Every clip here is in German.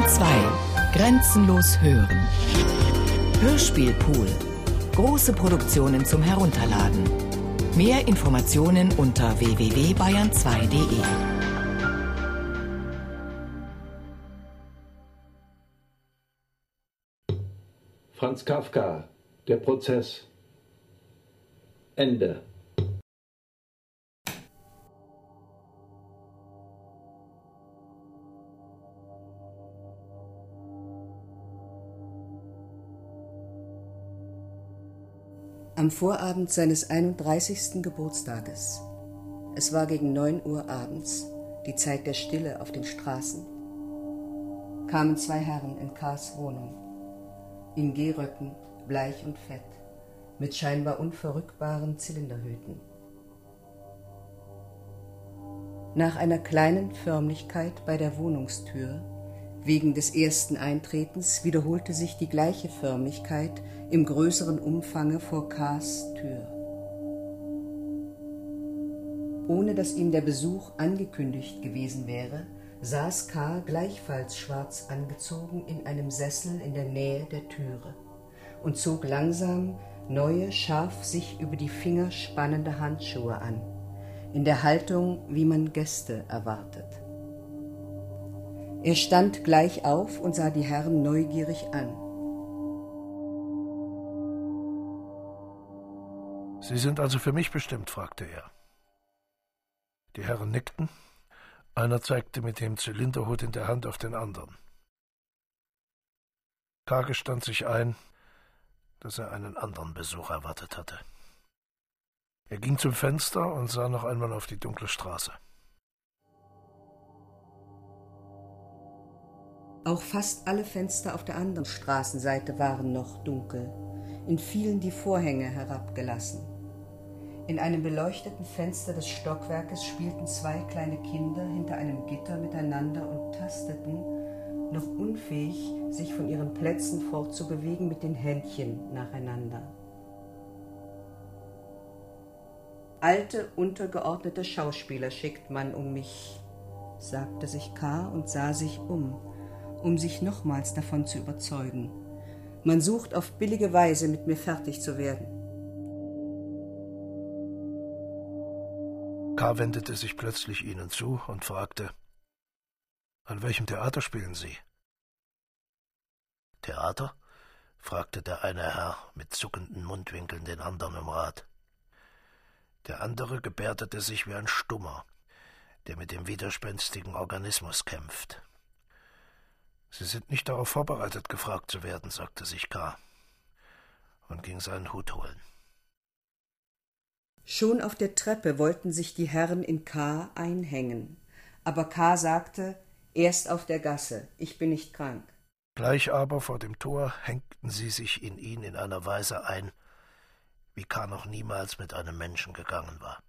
Bayern 2. Grenzenlos hören. Hörspielpool. Große Produktionen zum Herunterladen. Mehr Informationen unter www.bayern2.de. Franz Kafka, der Prozess. Ende. Am Vorabend seines 31. Geburtstages. Es war gegen 9 Uhr abends, die Zeit der Stille auf den Straßen. Kamen zwei Herren in Kars Wohnung. In Gehröcken, bleich und fett, mit scheinbar unverrückbaren Zylinderhüten. Nach einer kleinen Förmlichkeit bei der Wohnungstür Wegen des ersten Eintretens wiederholte sich die gleiche Förmlichkeit im größeren Umfange vor K.s Tür. Ohne dass ihm der Besuch angekündigt gewesen wäre, saß K. gleichfalls schwarz angezogen in einem Sessel in der Nähe der Türe und zog langsam neue, scharf sich über die Finger spannende Handschuhe an, in der Haltung, wie man Gäste erwartet. Er stand gleich auf und sah die Herren neugierig an. Sie sind also für mich bestimmt? fragte er. Die Herren nickten. Einer zeigte mit dem Zylinderhut in der Hand auf den anderen. Kage stand sich ein, dass er einen anderen Besuch erwartet hatte. Er ging zum Fenster und sah noch einmal auf die dunkle Straße. Auch fast alle Fenster auf der anderen Straßenseite waren noch dunkel, in vielen die Vorhänge herabgelassen. In einem beleuchteten Fenster des Stockwerkes spielten zwei kleine Kinder hinter einem Gitter miteinander und tasteten, noch unfähig, sich von ihren Plätzen fortzubewegen, mit den Händchen nacheinander. Alte, untergeordnete Schauspieler schickt man um mich, sagte sich K. und sah sich um um sich nochmals davon zu überzeugen. Man sucht auf billige Weise, mit mir fertig zu werden. K. wendete sich plötzlich ihnen zu und fragte, an welchem Theater spielen Sie? Theater? fragte der eine Herr mit zuckenden Mundwinkeln den anderen im Rat. Der andere gebärdete sich wie ein Stummer, der mit dem widerspenstigen Organismus kämpft. Sie sind nicht darauf vorbereitet, gefragt zu werden, sagte sich K. und ging seinen Hut holen. Schon auf der Treppe wollten sich die Herren in K einhängen, aber K sagte, erst auf der Gasse, ich bin nicht krank. Gleich aber vor dem Tor hängten sie sich in ihn in einer Weise ein, wie K noch niemals mit einem Menschen gegangen war.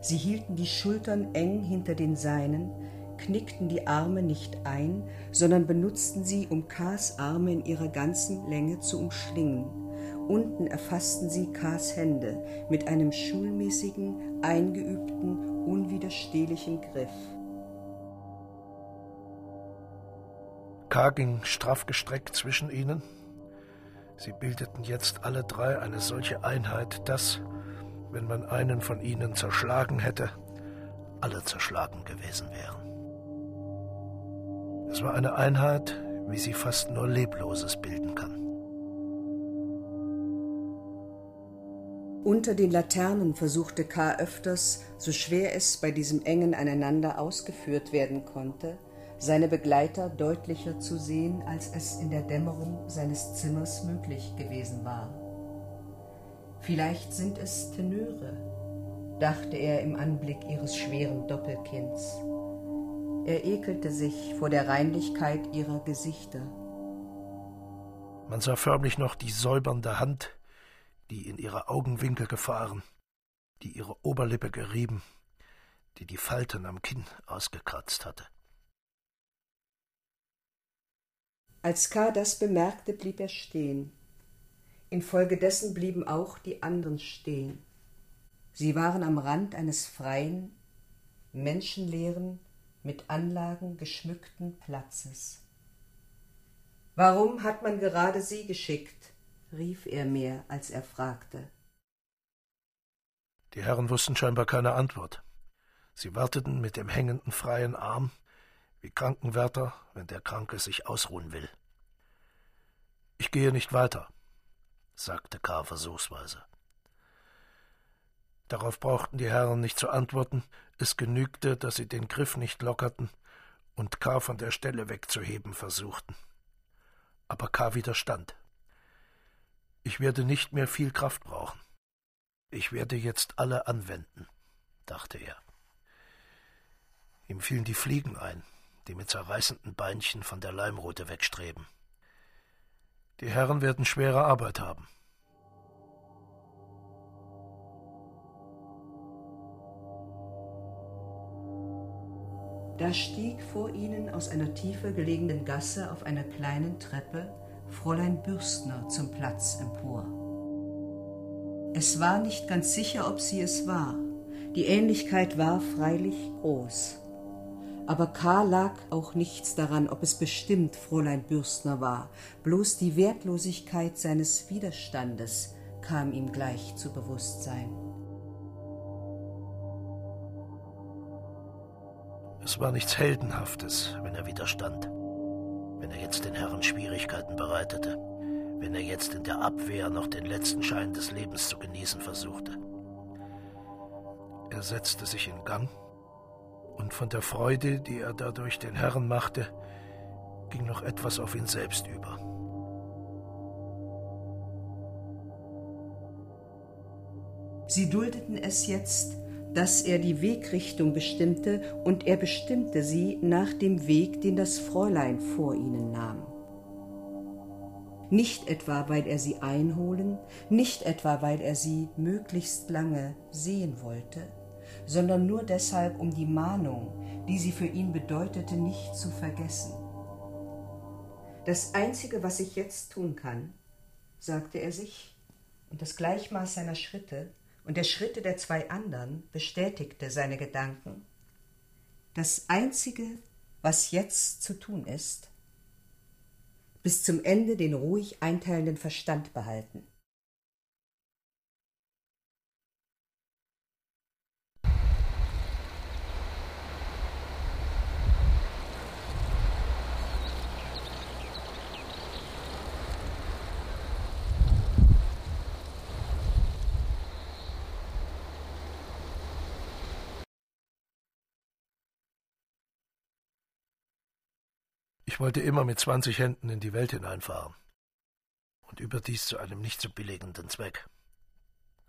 Sie hielten die Schultern eng hinter den Seinen, knickten die Arme nicht ein, sondern benutzten sie, um Kars Arme in ihrer ganzen Länge zu umschlingen. Unten erfassten sie Kars Hände mit einem schulmäßigen, eingeübten, unwiderstehlichen Griff. K. ging straff gestreckt zwischen ihnen. Sie bildeten jetzt alle drei eine solche Einheit, dass, wenn man einen von ihnen zerschlagen hätte, alle zerschlagen gewesen wären. Es war eine Einheit, wie sie fast nur Lebloses bilden kann. Unter den Laternen versuchte K. öfters, so schwer es bei diesem engen Aneinander ausgeführt werden konnte, seine Begleiter deutlicher zu sehen, als es in der Dämmerung seines Zimmers möglich gewesen war. Vielleicht sind es Tenöre, dachte er im Anblick ihres schweren Doppelkinds. Er ekelte sich vor der Reinlichkeit ihrer Gesichter. Man sah förmlich noch die säubernde Hand, die in ihre Augenwinkel gefahren, die ihre Oberlippe gerieben, die die Falten am Kinn ausgekratzt hatte. Als K. das bemerkte, blieb er stehen. Infolgedessen blieben auch die anderen stehen. Sie waren am Rand eines freien, menschenleeren, mit Anlagen geschmückten Platzes. Warum hat man gerade Sie geschickt? rief er mehr, als er fragte. Die Herren wussten scheinbar keine Antwort. Sie warteten mit dem hängenden freien Arm, wie Krankenwärter, wenn der Kranke sich ausruhen will. Ich gehe nicht weiter, sagte K. versuchsweise. Darauf brauchten die Herren nicht zu antworten, es genügte, dass sie den Griff nicht lockerten und K. von der Stelle wegzuheben versuchten. Aber K. widerstand. Ich werde nicht mehr viel Kraft brauchen. Ich werde jetzt alle anwenden, dachte er. Ihm fielen die Fliegen ein, die mit zerreißenden Beinchen von der Leimrute wegstreben. Die Herren werden schwere Arbeit haben. Da stieg vor ihnen aus einer tiefer gelegenen Gasse auf einer kleinen Treppe Fräulein Bürstner zum Platz empor. Es war nicht ganz sicher, ob sie es war. Die Ähnlichkeit war freilich groß. Aber K. lag auch nichts daran, ob es bestimmt Fräulein Bürstner war. Bloß die Wertlosigkeit seines Widerstandes kam ihm gleich zu Bewusstsein. Es war nichts Heldenhaftes, wenn er widerstand. Wenn er jetzt den Herren Schwierigkeiten bereitete. Wenn er jetzt in der Abwehr noch den letzten Schein des Lebens zu genießen versuchte. Er setzte sich in Gang, und von der Freude, die er dadurch den Herren machte, ging noch etwas auf ihn selbst über. Sie duldeten es jetzt, dass er die Wegrichtung bestimmte, und er bestimmte sie nach dem Weg, den das Fräulein vor ihnen nahm. Nicht etwa, weil er sie einholen, nicht etwa, weil er sie möglichst lange sehen wollte, sondern nur deshalb, um die Mahnung, die sie für ihn bedeutete, nicht zu vergessen. Das Einzige, was ich jetzt tun kann, sagte er sich, und das Gleichmaß seiner Schritte und der Schritte der zwei anderen bestätigte seine Gedanken. Das Einzige, was jetzt zu tun ist, bis zum Ende den ruhig einteilenden Verstand behalten. Ich wollte immer mit zwanzig Händen in die Welt hineinfahren. Und überdies zu einem nicht zu billigenden Zweck.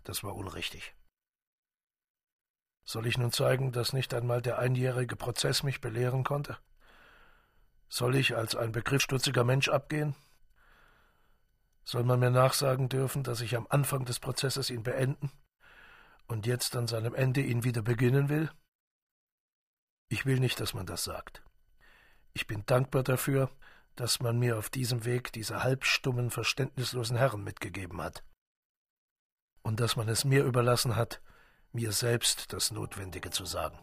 Das war unrichtig. Soll ich nun zeigen, dass nicht einmal der einjährige Prozess mich belehren konnte? Soll ich als ein begriffsstutziger Mensch abgehen? Soll man mir nachsagen dürfen, dass ich am Anfang des Prozesses ihn beenden und jetzt an seinem Ende ihn wieder beginnen will? Ich will nicht, dass man das sagt. Ich bin dankbar dafür, dass man mir auf diesem Weg diese halbstummen, verständnislosen Herren mitgegeben hat. Und dass man es mir überlassen hat, mir selbst das Notwendige zu sagen.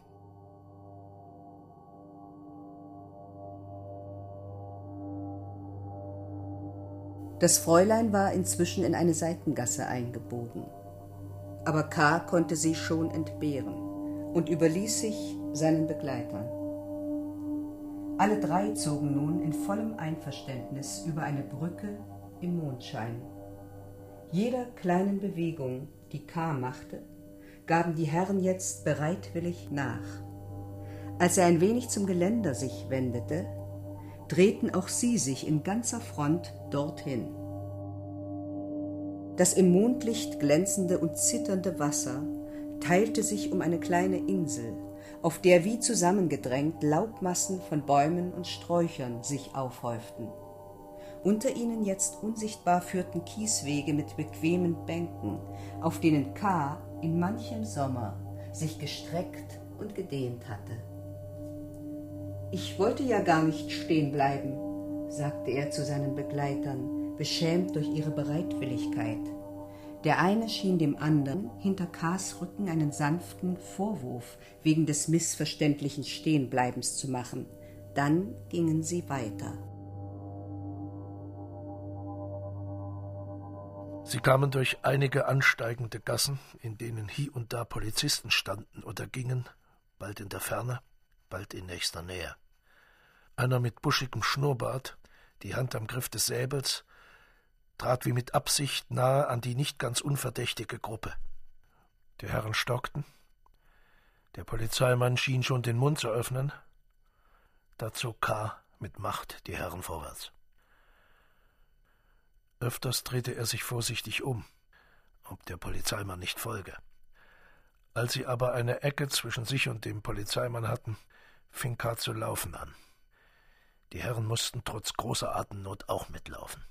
Das Fräulein war inzwischen in eine Seitengasse eingebogen. Aber K. konnte sie schon entbehren und überließ sich seinen Begleitern. Alle drei zogen nun in vollem Einverständnis über eine Brücke im Mondschein. Jeder kleinen Bewegung, die K. machte, gaben die Herren jetzt bereitwillig nach. Als er ein wenig zum Geländer sich wendete, drehten auch sie sich in ganzer Front dorthin. Das im Mondlicht glänzende und zitternde Wasser teilte sich um eine kleine Insel, auf der wie zusammengedrängt Laubmassen von Bäumen und Sträuchern sich aufhäuften. Unter ihnen jetzt unsichtbar führten Kieswege mit bequemen Bänken, auf denen K. in manchem Sommer sich gestreckt und gedehnt hatte. Ich wollte ja gar nicht stehen bleiben, sagte er zu seinen Begleitern, beschämt durch ihre Bereitwilligkeit. Der eine schien dem anderen hinter Kars Rücken einen sanften Vorwurf wegen des missverständlichen Stehenbleibens zu machen. Dann gingen sie weiter. Sie kamen durch einige ansteigende Gassen, in denen hie und da Polizisten standen oder gingen, bald in der Ferne, bald in nächster Nähe. Einer mit buschigem Schnurrbart, die Hand am Griff des Säbels, trat wie mit Absicht nahe an die nicht ganz unverdächtige Gruppe. Die Herren stockten. Der Polizeimann schien schon den Mund zu öffnen. Da zog K. mit Macht die Herren vorwärts. Öfters drehte er sich vorsichtig um, ob der Polizeimann nicht folge. Als sie aber eine Ecke zwischen sich und dem Polizeimann hatten, fing K. zu laufen an. Die Herren mussten trotz großer Atemnot auch mitlaufen.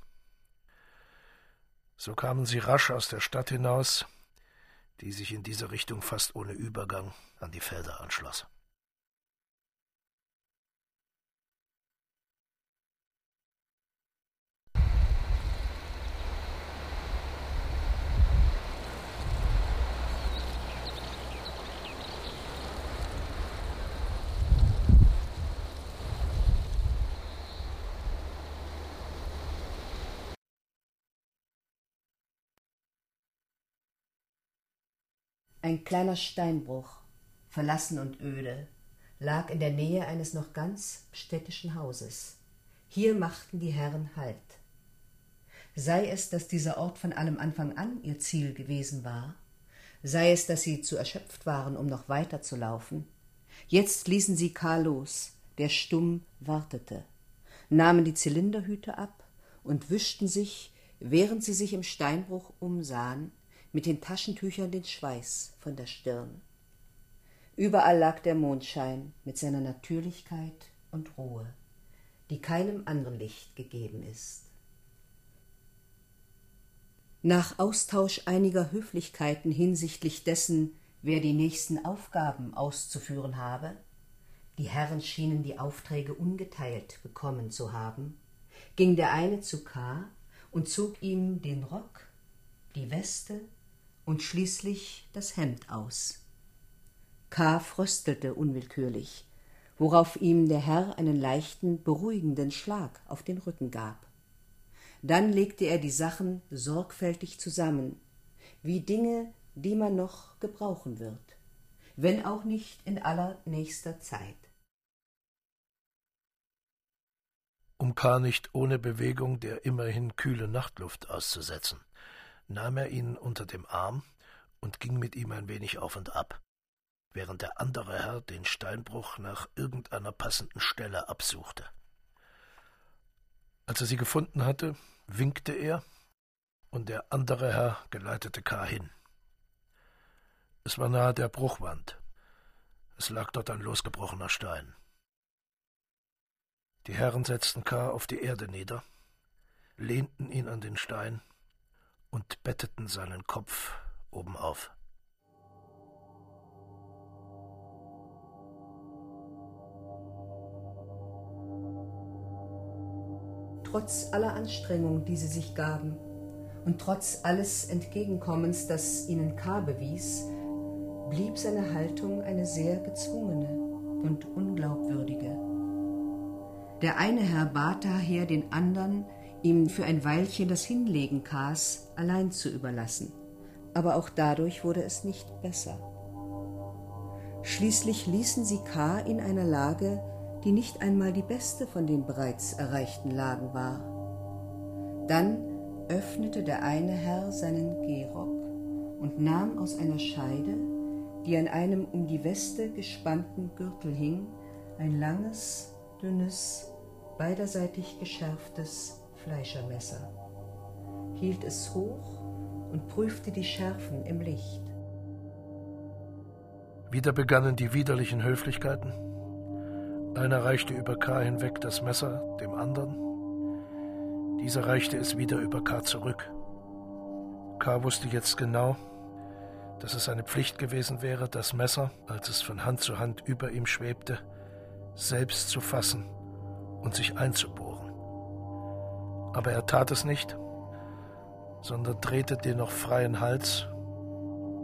So kamen sie rasch aus der Stadt hinaus, die sich in dieser Richtung fast ohne Übergang an die Felder anschloss. Ein kleiner Steinbruch, verlassen und öde, lag in der Nähe eines noch ganz städtischen Hauses. Hier machten die Herren Halt. Sei es, dass dieser Ort von allem Anfang an ihr Ziel gewesen war, sei es, dass sie zu erschöpft waren, um noch weiter zu laufen, jetzt ließen sie Karl los, der stumm wartete, nahmen die Zylinderhüte ab und wischten sich, während sie sich im Steinbruch umsahen, mit den Taschentüchern den Schweiß von der Stirn. Überall lag der Mondschein mit seiner Natürlichkeit und Ruhe, die keinem anderen Licht gegeben ist. Nach Austausch einiger Höflichkeiten hinsichtlich dessen, wer die nächsten Aufgaben auszuführen habe, die Herren schienen die Aufträge ungeteilt bekommen zu haben, ging der eine zu K. und zog ihm den Rock, die Weste und schließlich das Hemd aus. K. fröstelte unwillkürlich, worauf ihm der Herr einen leichten, beruhigenden Schlag auf den Rücken gab. Dann legte er die Sachen sorgfältig zusammen, wie Dinge, die man noch gebrauchen wird, wenn auch nicht in allernächster Zeit. Um K. nicht ohne Bewegung der immerhin kühle Nachtluft auszusetzen nahm er ihn unter dem Arm und ging mit ihm ein wenig auf und ab, während der andere Herr den Steinbruch nach irgendeiner passenden Stelle absuchte. Als er sie gefunden hatte, winkte er, und der andere Herr geleitete K. hin. Es war nahe der Bruchwand. Es lag dort ein losgebrochener Stein. Die Herren setzten K. auf die Erde nieder, lehnten ihn an den Stein und betteten seinen Kopf obenauf. Trotz aller Anstrengung, die sie sich gaben, und trotz alles Entgegenkommens, das ihnen K. bewies, blieb seine Haltung eine sehr gezwungene und unglaubwürdige. Der eine Herr bat daher den andern, ihm für ein Weilchen das Hinlegen Kars allein zu überlassen. Aber auch dadurch wurde es nicht besser. Schließlich ließen sie K. in einer Lage, die nicht einmal die beste von den bereits erreichten Lagen war. Dann öffnete der eine Herr seinen Gehrock und nahm aus einer Scheide, die an einem um die Weste gespannten Gürtel hing, ein langes, dünnes, beiderseitig geschärftes Fleischermesser, hielt es hoch und prüfte die Schärfen im Licht. Wieder begannen die widerlichen Höflichkeiten. Einer reichte über K. hinweg das Messer dem anderen. Dieser reichte es wieder über K. zurück. K. wusste jetzt genau, dass es seine Pflicht gewesen wäre, das Messer, als es von Hand zu Hand über ihm schwebte, selbst zu fassen und sich einzubohren aber er tat es nicht, sondern drehte den noch freien Hals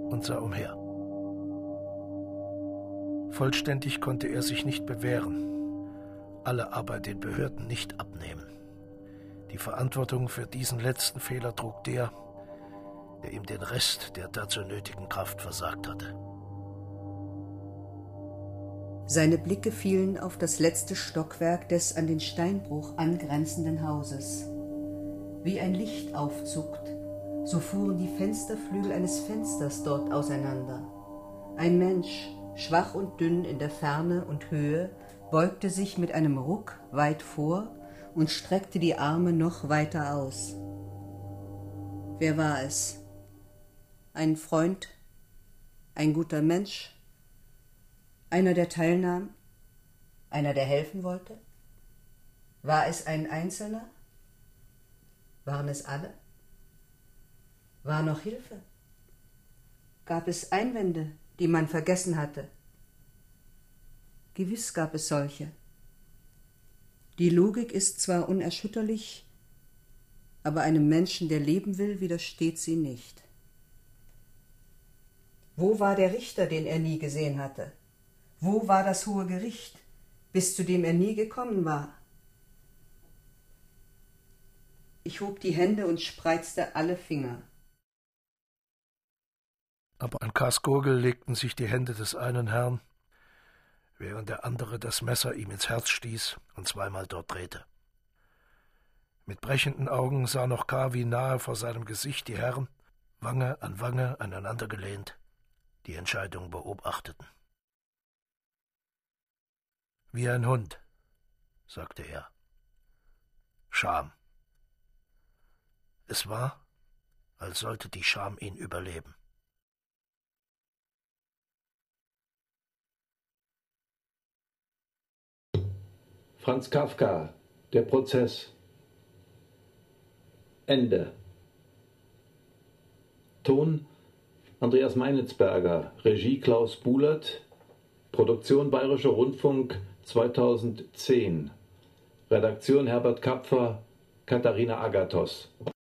und sah umher. Vollständig konnte er sich nicht bewähren, alle aber den Behörden nicht abnehmen. Die Verantwortung für diesen letzten Fehler trug der, der ihm den Rest der dazu nötigen Kraft versagt hatte. Seine Blicke fielen auf das letzte Stockwerk des an den Steinbruch angrenzenden Hauses. Wie ein Licht aufzuckt, so fuhren die Fensterflügel eines Fensters dort auseinander. Ein Mensch, schwach und dünn in der Ferne und Höhe, beugte sich mit einem Ruck weit vor und streckte die Arme noch weiter aus. Wer war es? Ein Freund? Ein guter Mensch? Einer, der teilnahm? Einer, der helfen wollte? War es ein Einzelner? Waren es alle? War noch Hilfe? Gab es Einwände, die man vergessen hatte? Gewiss gab es solche. Die Logik ist zwar unerschütterlich, aber einem Menschen, der leben will, widersteht sie nicht. Wo war der Richter, den er nie gesehen hatte? Wo war das hohe Gericht, bis zu dem er nie gekommen war? Ich hob die Hände und spreizte alle Finger. Aber an Kars Gurgel legten sich die Hände des einen Herrn, während der andere das Messer ihm ins Herz stieß und zweimal dort drehte. Mit brechenden Augen sah noch K. wie nahe vor seinem Gesicht die Herren, Wange an Wange aneinandergelehnt, die Entscheidung beobachteten. Wie ein Hund, sagte er. Scham. Es war, als sollte die Scham ihn überleben. Franz Kafka, Der Prozess. Ende. Ton Andreas Meinitzberger, Regie Klaus Buhlert, Produktion Bayerischer Rundfunk 2010. Redaktion Herbert Kapfer, Katharina Agathos.